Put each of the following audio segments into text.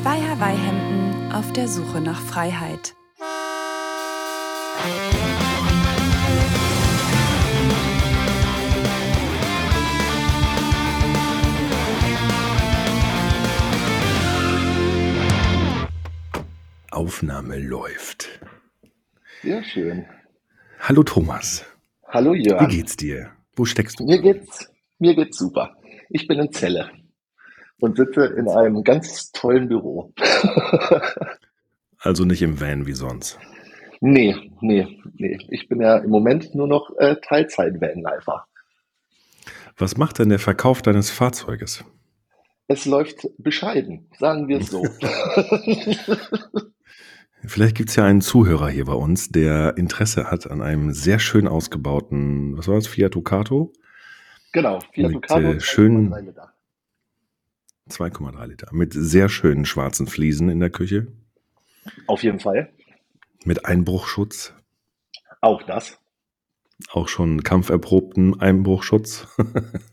Zwei Hawaii-Hemden auf der Suche nach Freiheit. Aufnahme läuft. Sehr schön. Hallo Thomas. Hallo Jörn. Wie geht's dir? Wo steckst du? Mir geht's, mir geht's super. Ich bin in Celle und sitze in einem ganz tollen Büro. also nicht im Van wie sonst. Nee, nee, nee. Ich bin ja im Moment nur noch äh, Teilzeit-Vanlifer. Was macht denn der Verkauf deines Fahrzeuges? Es läuft bescheiden, sagen wir es so. Vielleicht gibt es ja einen Zuhörer hier bei uns, der Interesse hat an einem sehr schön ausgebauten, was war das, Fiat Ducato? Genau, Fiat mit, Ducato. Äh, schön 2,3 Liter. Mit sehr schönen schwarzen Fliesen in der Küche. Auf jeden Fall. Mit Einbruchschutz. Auch das. Auch schon kampferprobten Einbruchschutz.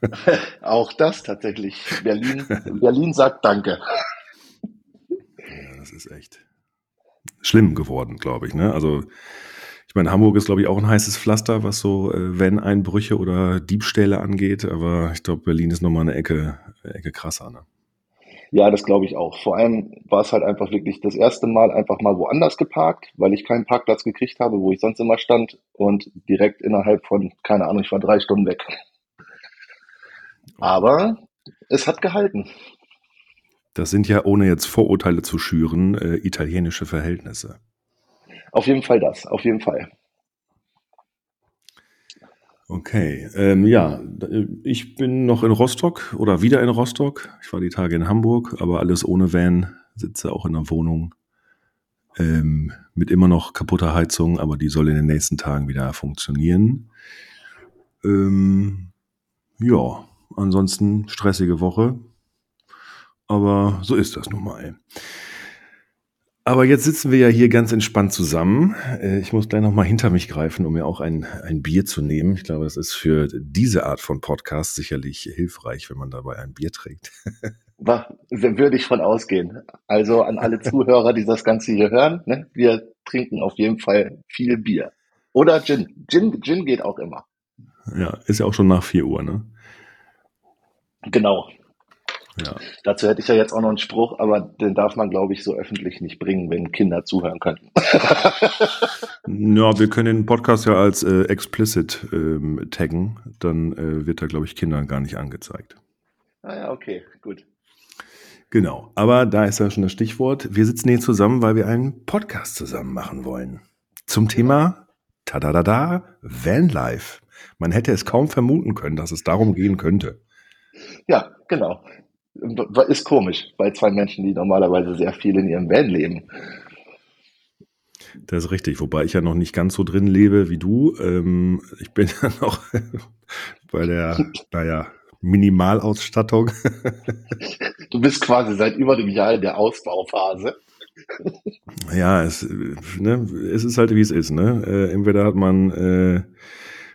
Auch das tatsächlich. Berlin, Berlin sagt Danke. Ja, das ist echt schlimm geworden, glaube ich. Ne? Also ich meine, Hamburg ist, glaube ich, auch ein heißes Pflaster, was so äh, Van-Einbrüche oder Diebstähle angeht. Aber ich glaube, Berlin ist nochmal eine Ecke, Ecke krasser. Ne? Ja, das glaube ich auch. Vor allem war es halt einfach wirklich das erste Mal einfach mal woanders geparkt, weil ich keinen Parkplatz gekriegt habe, wo ich sonst immer stand und direkt innerhalb von, keine Ahnung, ich war drei Stunden weg. Aber es hat gehalten. Das sind ja, ohne jetzt Vorurteile zu schüren, äh, italienische Verhältnisse. Auf jeden Fall das, auf jeden Fall. Okay, ähm, ja, ich bin noch in Rostock oder wieder in Rostock. Ich war die Tage in Hamburg, aber alles ohne Van, sitze auch in der Wohnung ähm, mit immer noch kaputter Heizung, aber die soll in den nächsten Tagen wieder funktionieren. Ähm, ja, ansonsten stressige Woche, aber so ist das nun mal. Aber jetzt sitzen wir ja hier ganz entspannt zusammen. Äh, ich muss gleich noch mal hinter mich greifen, um mir auch ein, ein Bier zu nehmen. Ich glaube, das ist für diese Art von Podcast sicherlich hilfreich, wenn man dabei ein Bier trinkt. Würde ich von ausgehen. Also an alle Zuhörer, die das Ganze hier hören, ne? wir trinken auf jeden Fall viel Bier. Oder Gin. Gin. Gin geht auch immer. Ja, ist ja auch schon nach 4 Uhr, ne? Genau. Ja. Dazu hätte ich ja jetzt auch noch einen Spruch, aber den darf man, glaube ich, so öffentlich nicht bringen, wenn Kinder zuhören könnten. ja, wir können den Podcast ja als äh, explicit ähm, taggen. Dann äh, wird da, glaube ich, Kindern gar nicht angezeigt. Ah ja, okay, gut. Genau, aber da ist ja schon das Stichwort. Wir sitzen hier zusammen, weil wir einen Podcast zusammen machen wollen. Zum Thema Tadadada Vanlife. Man hätte es kaum vermuten können, dass es darum gehen könnte. Ja, genau. Ist komisch bei zwei Menschen, die normalerweise sehr viel in ihrem Van leben. Das ist richtig, wobei ich ja noch nicht ganz so drin lebe wie du. Ähm, ich bin ja noch bei der, naja, Minimalausstattung. Du bist quasi seit über dem Jahr in der Ausbauphase. Ja, es, ne, es ist halt wie es ist. Ne? Äh, entweder hat man äh,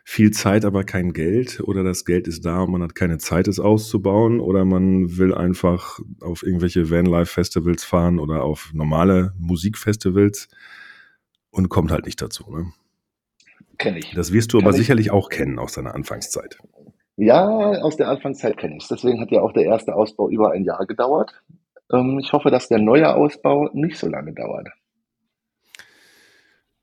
viel Zeit, aber kein Geld oder das Geld ist da und man hat keine Zeit, es auszubauen oder man will einfach auf irgendwelche Vanlife-Festivals fahren oder auf normale Musikfestivals und kommt halt nicht dazu. Ne? Kenne ich. Das wirst du Kann aber ich. sicherlich auch kennen aus deiner Anfangszeit. Ja, aus der Anfangszeit kenne ich es. Deswegen hat ja auch der erste Ausbau über ein Jahr gedauert. Ähm, ich hoffe, dass der neue Ausbau nicht so lange dauert.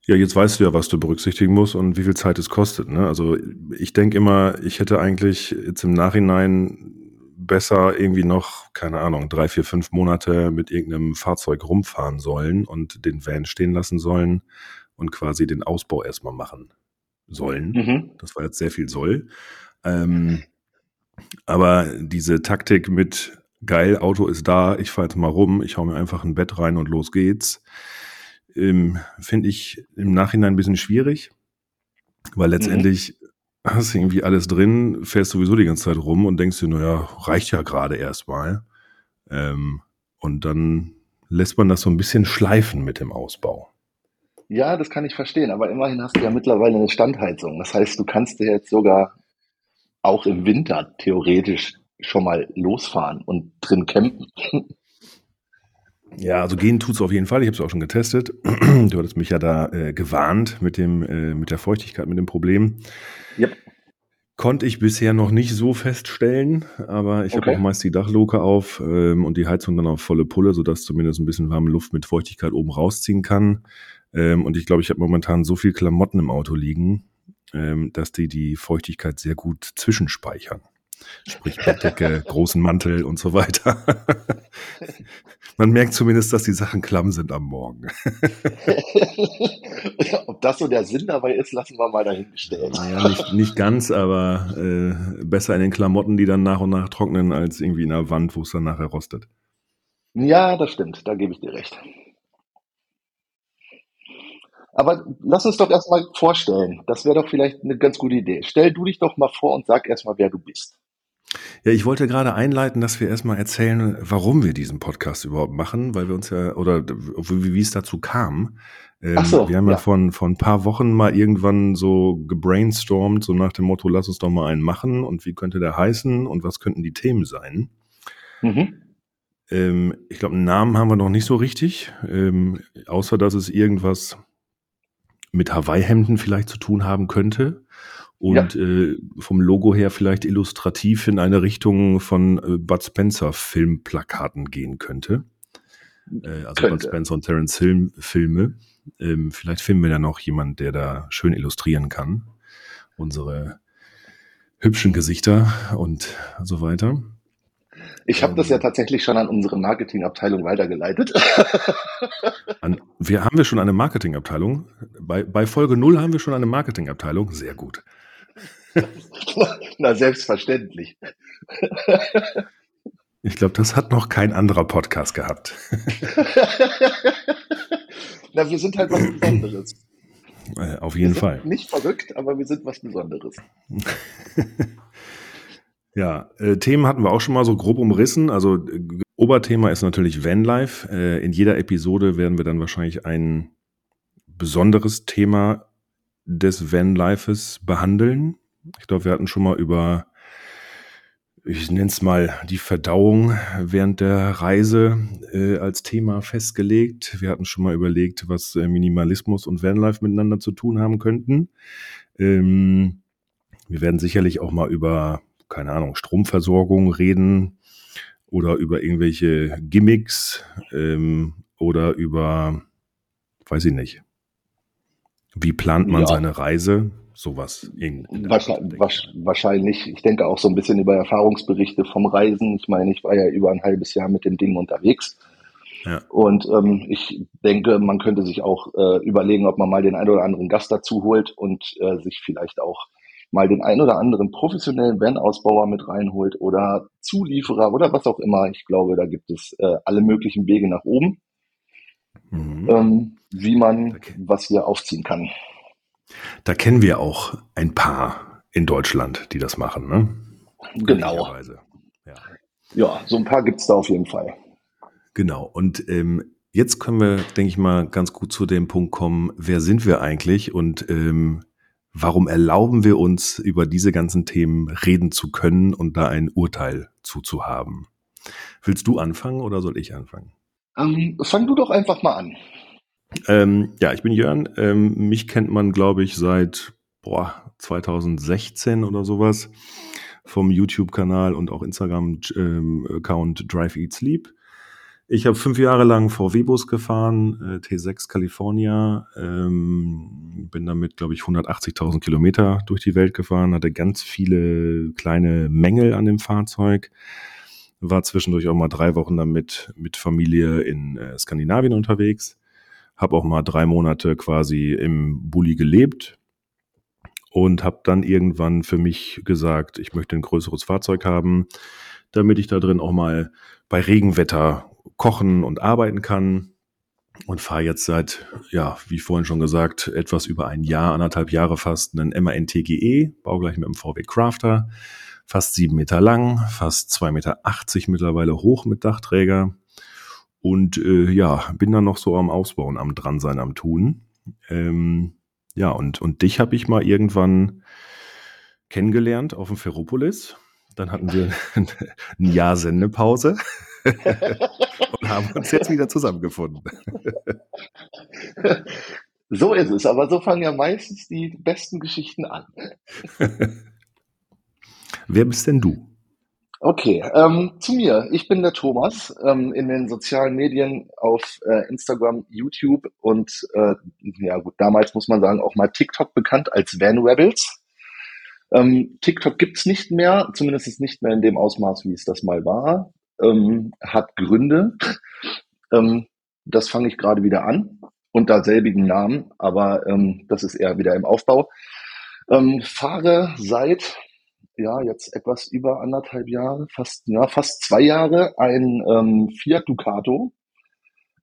Ja, jetzt weißt du ja, was du berücksichtigen musst und wie viel Zeit es kostet. Ne? Also ich denke immer, ich hätte eigentlich jetzt im Nachhinein besser irgendwie noch, keine Ahnung, drei, vier, fünf Monate mit irgendeinem Fahrzeug rumfahren sollen und den Van stehen lassen sollen und quasi den Ausbau erstmal machen sollen. Mhm. Das war jetzt sehr viel soll. Ähm, aber diese Taktik mit geil, Auto ist da, ich fahre jetzt mal rum, ich hau mir einfach ein Bett rein und los geht's ähm, finde ich im Nachhinein ein bisschen schwierig, weil letztendlich mhm. hast du irgendwie alles drin, fährst sowieso die ganze Zeit rum und denkst dir, naja, reicht ja gerade erstmal. Ähm, und dann lässt man das so ein bisschen schleifen mit dem Ausbau. Ja, das kann ich verstehen, aber immerhin hast du ja mittlerweile eine Standheizung. Das heißt, du kannst dir jetzt sogar auch im Winter theoretisch schon mal losfahren und drin campen. Ja, also gehen tut's auf jeden Fall. Ich habe es auch schon getestet. Du hattest mich ja da äh, gewarnt mit dem äh, mit der Feuchtigkeit, mit dem Problem. Yep. Konnte ich bisher noch nicht so feststellen, aber ich Okay. habe auch meist die Dachluke auf ähm, und die Heizung dann auf volle Pulle, sodass zumindest ein bisschen warme Luft mit Feuchtigkeit oben rausziehen kann. Ähm, und ich glaube, ich habe momentan so viel Klamotten im Auto liegen, ähm, dass die die Feuchtigkeit sehr gut zwischenspeichern. Sprich Bettdecke, großen Mantel und so weiter. Man merkt zumindest, dass die Sachen klamm sind am Morgen. Ob das so der Sinn dabei ist, lassen wir mal dahingestellt. Naja, nicht, nicht ganz, aber äh, besser in den Klamotten, die dann nach und nach trocknen, als irgendwie in der Wand, wo es dann nachher rostet. Ja, das stimmt, da gebe ich dir recht. Aber lass uns doch erstmal vorstellen. Das wäre doch vielleicht eine ganz gute Idee. Stell du dich doch mal vor und sag erstmal, wer du bist. Ja, ich wollte gerade einleiten, dass wir erstmal erzählen, warum wir diesen Podcast überhaupt machen, weil wir uns ja, oder wie, wie es dazu kam. Ähm, Ach so, wir haben ja, ja. Von, von ein paar Wochen mal irgendwann so gebrainstormt, so nach dem Motto, lass uns doch mal einen machen und wie könnte der heißen und was könnten die Themen sein. Mhm. Ähm, ich glaube, einen Namen haben wir noch nicht so richtig, ähm, außer dass es irgendwas mit Hawaii-Hemden vielleicht zu tun haben könnte. Und äh, vom Logo her vielleicht illustrativ in eine Richtung von äh, Bud Spencer Filmplakaten gehen könnte. Äh, also Bud Könnte. Spencer und Terence Hill Filme. Ähm, vielleicht finden wir ja noch jemand, der da schön illustrieren kann. Unsere hübschen Gesichter und so weiter. Ich habe das Ähm. ja tatsächlich schon an unsere Marketingabteilung weitergeleitet. An, wir haben wir schon eine Marketingabteilung. Bei, bei Folge 0 haben wir schon eine Marketingabteilung. Sehr gut. Na, selbstverständlich. Ich glaube, das hat noch kein anderer Podcast gehabt. Na, wir sind halt was Besonderes. Äh, auf jeden Fall. Nicht verrückt, aber wir sind was Besonderes. Ja, äh, Themen hatten wir auch schon mal so grob umrissen. Also äh, Oberthema ist natürlich Vanlife. Äh, in jeder Episode werden wir dann wahrscheinlich ein besonderes Thema des Vanlifes behandeln. Ich glaube, wir hatten schon mal über, ich nenne es mal, die Verdauung während der Reise äh, als Thema festgelegt. Wir hatten schon mal überlegt, was äh, Minimalismus und Vanlife miteinander zu tun haben könnten. Ähm, wir werden sicherlich auch mal über, keine Ahnung, Stromversorgung reden oder über irgendwelche Gimmicks ähm, oder über, weiß ich nicht, wie plant man Ja. seine Reise? Sowas. Wahrscheinlich, wahrscheinlich, ich denke auch so ein bisschen über Erfahrungsberichte vom Reisen. Ich meine, ich war ja über ein halbes Jahr mit dem Ding unterwegs. Ja. Und ähm, ich denke, man könnte sich auch äh, überlegen, ob man mal den einen oder anderen Gast dazu holt und äh, sich vielleicht auch mal den einen oder anderen professionellen Van-Ausbauer mit reinholt oder Zulieferer oder was auch immer. Ich glaube, da gibt es äh, alle möglichen Wege nach oben, Mhm. ähm, wie man was hier aufziehen kann. Da kennen wir auch ein paar in Deutschland, die das machen, ne? Genau. Ja. Ja, so ein paar gibt's da auf jeden Fall. Genau. Und ähm, jetzt können wir, denke ich mal, ganz gut zu dem Punkt kommen, wer sind wir eigentlich und ähm, warum erlauben wir uns, über diese ganzen Themen reden zu können und da ein Urteil zuzuhaben? Willst du anfangen oder soll ich anfangen? Ähm, fang du doch einfach mal an. Ähm, ja, ich bin Jörn. Ähm, mich kennt man, glaube ich, seit boah, 2016 oder sowas vom YouTube-Kanal und auch Instagram-Account Drive Eat Sleep. Ich habe fünf Jahre lang VW-Bus gefahren, äh, T6 California, ähm, bin damit, glaube ich, 180.000 Kilometer durch die Welt gefahren, hatte ganz viele kleine Mängel an dem Fahrzeug, war zwischendurch auch mal drei Wochen damit mit Familie in äh, Skandinavien unterwegs, habe auch mal drei Monate quasi im Bulli gelebt und habe dann irgendwann für mich gesagt, ich möchte ein größeres Fahrzeug haben, damit ich da drin auch mal bei Regenwetter kochen und arbeiten kann. Und fahre jetzt seit, ja, wie vorhin schon gesagt, etwas über ein Jahr, anderthalb Jahre fast einen MAN TGE, baugleich mit dem VW Crafter, fast sieben Meter lang, fast zwei Meter achtzig mittlerweile hoch mit Dachträger. Und äh, ja, bin dann noch so am Ausbauen, am dran sein, am tun. Ähm, ja, und, und dich habe ich mal irgendwann kennengelernt auf dem Ferropolis. Dann hatten wir ein Jahr Sendepause und haben uns jetzt wieder zusammengefunden. So ist es, aber so fangen ja meistens die besten Geschichten an. Wer bist denn du? Okay, ähm, zu mir. Ich bin der Thomas, ähm, in den sozialen Medien auf äh, Instagram, YouTube und äh, ja gut, damals muss man sagen auch mal TikTok bekannt als Van Rebels. Ähm, TikTok gibt's nicht mehr, zumindest nicht mehr in dem Ausmaß, wie es das mal war. Ähm, hat Gründe. ähm, das fange ich gerade wieder an unter selbigen Namen, aber ähm, das ist eher wieder im Aufbau. Ähm, fahre seit ja jetzt etwas über anderthalb Jahre, fast ja fast zwei Jahre ein ähm, Fiat Ducato,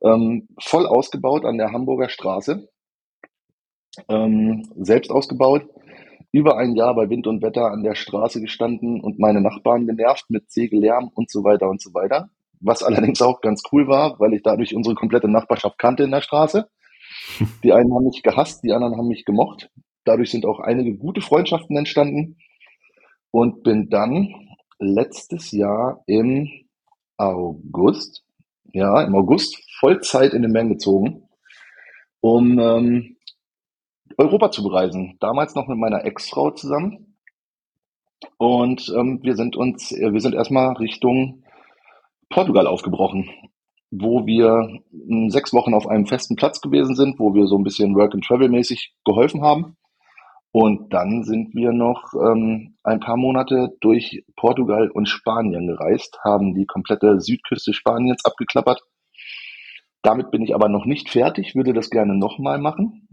ähm, voll ausgebaut an der Hamburger Straße, ähm, selbst ausgebaut über ein Jahr bei Wind und Wetter an der Straße gestanden und meine Nachbarn genervt mit Segellärm und so weiter und so weiter. Was allerdings auch ganz cool war, weil ich dadurch unsere komplette Nachbarschaft kannte in der Straße. Die einen haben mich gehasst, die anderen haben mich gemocht. Dadurch sind auch einige gute Freundschaften entstanden und bin dann letztes Jahr im August, ja, im August Vollzeit in den Mengen gezogen, um ähm, Europa zu bereisen. Damals noch mit meiner Ex-Frau zusammen. Und ähm, wir sind uns, äh, wir sind erstmal Richtung Portugal aufgebrochen, wo wir äh, sechs Wochen auf einem festen Platz gewesen sind, wo wir so ein bisschen Work and Travel mäßig geholfen haben. Und dann sind wir noch ähm, ein paar Monate durch Portugal und Spanien gereist, haben die komplette Südküste Spaniens abgeklappert. Damit bin ich aber noch nicht fertig, würde das gerne nochmal machen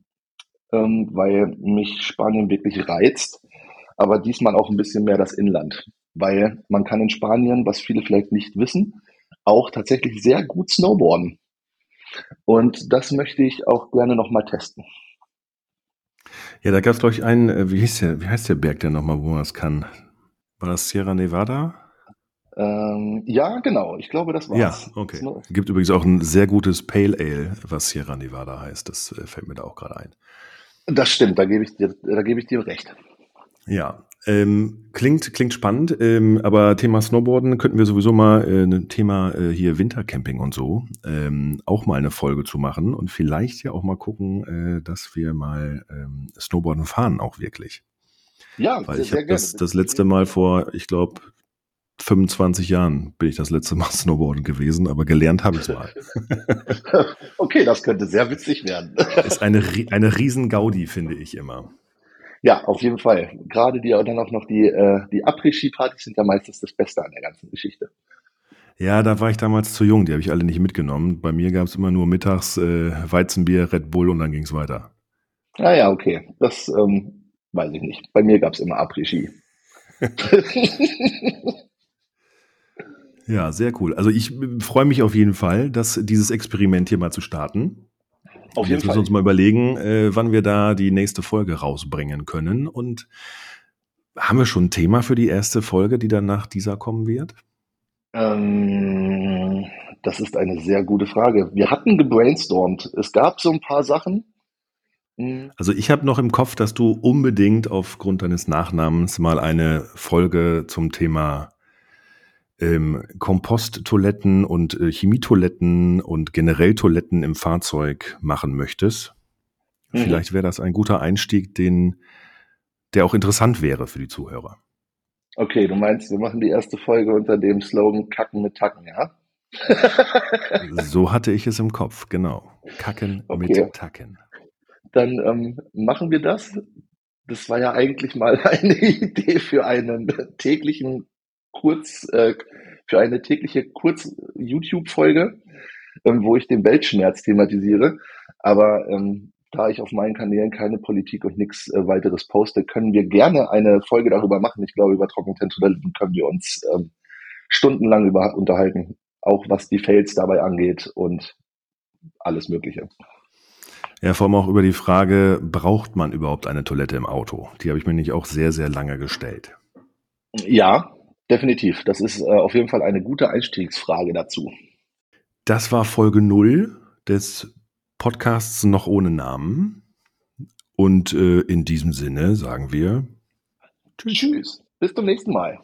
ähm, weil mich Spanien wirklich reizt, aber diesmal auch ein bisschen mehr das Inland, weil man kann in Spanien, was viele vielleicht nicht wissen, auch tatsächlich sehr gut snowboarden. Und das möchte ich auch gerne nochmal testen. Ja, da gab es, glaube ich, einen, äh, wie, hieß der, wie heißt der Berg denn nochmal, wo man das kann? War das Sierra Nevada? Ähm, ja, genau. Ich glaube, das war's. Ja, okay. Es gibt übrigens auch ein sehr gutes Pale Ale, was Sierra Nevada heißt. Das äh, fällt mir da auch gerade ein. Das stimmt, da gebe ich dir, da gebe ich dir recht. Ja, ähm, klingt, klingt spannend, ähm, aber Thema Snowboarden könnten wir sowieso mal äh, ein Thema äh, hier Wintercamping und so ähm, auch mal eine Folge zu machen und vielleicht ja auch mal gucken, äh, dass wir mal ähm, Snowboarden fahren auch wirklich. Ja, Weil sehr, ich habe das, das letzte Mal vor, ich glaube, 25 Jahren bin ich das letzte Mal Snowboarden gewesen, aber gelernt habe ich es mal. okay, das könnte sehr witzig werden. ist eine, eine Riesen-Gaudi, finde ich immer. Ja, auf jeden Fall. Gerade die dann auch noch die, äh, die Après-Ski-Partys sind ja meistens das Beste an der ganzen Geschichte. Ja, da war ich damals zu jung, die habe ich alle nicht mitgenommen. Bei mir gab es immer nur mittags äh, Weizenbier, Red Bull und dann ging es weiter. Ah ja, okay. Das ähm, weiß ich nicht. Bei mir gab es immer Après-Ski. Ja, sehr cool. Also ich freue mich auf jeden Fall, dass dieses Experiment hier mal zu starten. Auf jeden Jetzt müssen wir uns mal überlegen, äh, wann wir da die nächste Folge rausbringen können. Und haben wir schon ein Thema für die erste Folge, die dann nach dieser kommen wird? Ähm, das ist eine sehr gute Frage. Wir hatten gebrainstormt. Es gab so ein paar Sachen. Hm. Also ich habe noch im Kopf, dass du unbedingt aufgrund deines Nachnamens mal eine Folge zum Thema ähm, Komposttoiletten und äh, Chemietoiletten und generell Toiletten im Fahrzeug machen möchtest. Mhm. Vielleicht wäre das ein guter Einstieg, den, der auch interessant wäre für die Zuhörer. Okay, du meinst, wir machen die erste Folge unter dem Slogan Kacken mit Tacken, ja? so hatte ich es im Kopf, genau. Kacken okay. mit Tacken. Dann ähm, machen wir das. Das war ja eigentlich mal eine Idee für einen täglichen kurz äh, für eine tägliche Kurz-YouTube-Folge, ähm, wo ich den Weltschmerz thematisiere. Aber ähm, da ich auf meinen Kanälen keine Politik und nichts äh, weiteres poste, können wir gerne eine Folge darüber machen. Ich glaube, über Trockententoiletten können wir uns ähm, stundenlang über unterhalten, auch was die Fails dabei angeht und alles Mögliche. Ja, vor allem auch über die Frage, braucht man überhaupt eine Toilette im Auto? Die habe ich mir nicht auch sehr, sehr lange gestellt. Ja, Definitiv. Das ist äh, auf jeden Fall eine gute Einstiegsfrage dazu. Das war Folge 0 des Podcasts noch ohne Namen. Und äh, in diesem Sinne sagen wir Tschüss. Tschüss. Bis zum nächsten Mal.